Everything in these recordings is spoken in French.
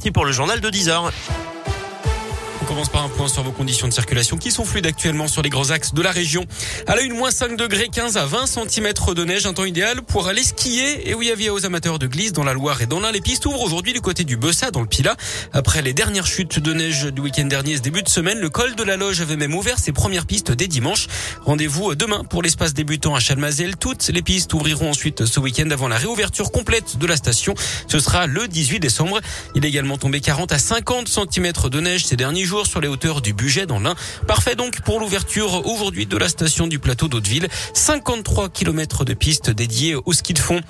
parti pour le journal de 10 heures. On commence par un point sur vos conditions de circulation qui sont fluides actuellement sur les grands axes de la région. À la une, moins 5 degrés, 15 à 20 cm de neige, un temps idéal pour aller skier. Et oui, avis aux amateurs de glisse dans la Loire et dans l'Ain. Les pistes ouvrent aujourd'hui du côté du Bessa dans le Pila. Après les dernières chutes de neige du week-end dernier ce début de semaine, le col de la Loge avait même ouvert ses premières pistes dès dimanche. Rendez-vous demain pour l'espace débutant à Chalmazel. Toutes les pistes ouvriront ensuite ce week-end avant la réouverture complète de la station. Ce sera le 18 décembre. Il est également tombé 40 à 50 cm de neige ces derniers jours sur les hauteurs du budget dans l'Ain. Parfait donc pour l'ouverture aujourd'hui de la station du plateau d'Hauteville. 53 km de pistes dédiées au ski de fond.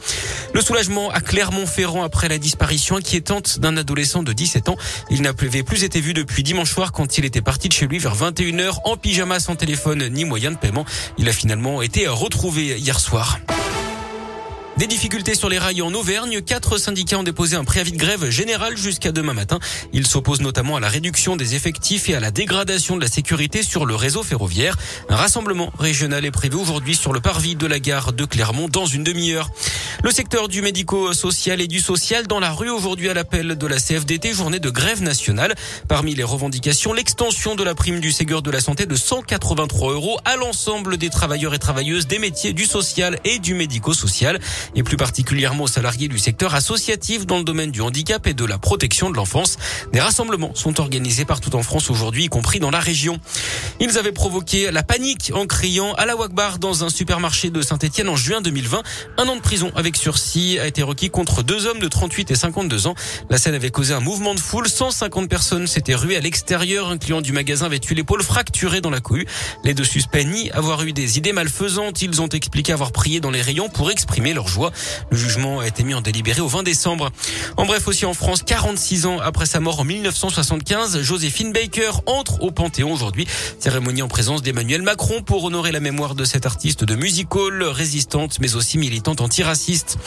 Le soulagement à Clermont-Ferrand après la disparition inquiétante d'un adolescent de 17 ans. Il n'avait plus été vu depuis dimanche soir quand il était parti de chez lui vers 21h en pyjama sans téléphone ni moyen de paiement. Il a finalement été retrouvé hier soir. Des difficultés sur les rails en Auvergne. Quatre syndicats ont déposé un préavis de grève général jusqu'à demain matin. Ils s'opposent notamment à la réduction des effectifs et à la dégradation de la sécurité sur le réseau ferroviaire. Un rassemblement régional est prévu aujourd'hui sur le parvis de la gare de Clermont dans une demi-heure. Le secteur du médico-social et du social dans la rue aujourd'hui à l'appel de la CFDT, journée de grève nationale. Parmi les revendications, l'extension de la prime du Ségur de la santé de 183 euros à l'ensemble des travailleurs et travailleuses des métiers du social et du médico-social et plus particulièrement aux salariés du secteur associatif dans le domaine du handicap et de la protection de l'enfance. Des rassemblements sont organisés partout en France aujourd'hui, y compris dans la région. Ils avaient provoqué la panique en criant à la Wagbar dans un supermarché de Saint-Etienne en juin 2020. Un an de prison avec sursis a été requis contre deux hommes de 38 et 52 ans. La scène avait causé un mouvement de foule. 150 personnes s'étaient ruées à l'extérieur. Un client du magasin avait eu l'épaule fracturée dans la cohue. Les deux suspects nient avoir eu des idées malfaisantes. Ils ont expliqué avoir prié dans les rayons pour exprimer leur joie. Le jugement a été mis en délibéré au 20 décembre. En bref, aussi en France, 46 ans après sa mort en 1975, Joséphine Baker entre au Panthéon aujourd'hui. Cérémonie en présence d'Emmanuel Macron pour honorer la mémoire de cette artiste de music hall, résistante mais aussi militante antiraciste.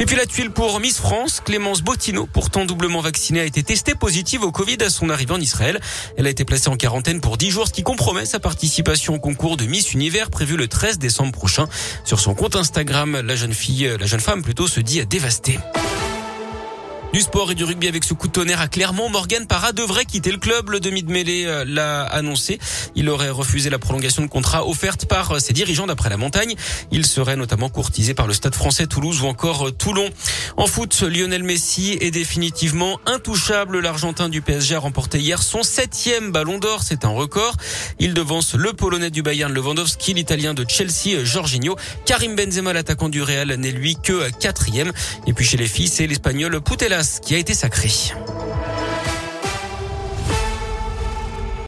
Et puis la tuile pour Miss France, Clémence Bottineau, pourtant doublement vaccinée, a été testée positive au Covid à son arrivée en Israël. Elle a été placée en quarantaine pour 10 jours, ce qui compromet sa participation au concours de Miss Univers prévu le 13 décembre prochain. Sur son compte Instagram, la jeune fille, la jeune femme plutôt, se dit dévastée. Du sport et du rugby avec ce coup de tonnerre à Clermont. Morgan Parra devrait quitter le club. Le demi de mêlée euh, l'a annoncé. Il aurait refusé la prolongation de contrat offerte par euh, ses dirigeants d'après la montagne. Il serait notamment courtisé par le Stade français Toulouse ou encore euh, Toulon. En foot, Lionel Messi est définitivement intouchable. L'Argentin du PSG a remporté hier son septième ballon d'or. C'est un record. Il devance le Polonais du Bayern Lewandowski, l'Italien de Chelsea Jorginho. Karim Benzema, l'attaquant du Real, n'est lui que quatrième. Et puis chez les filles, c'est l'Espagnol Qui a été sacré.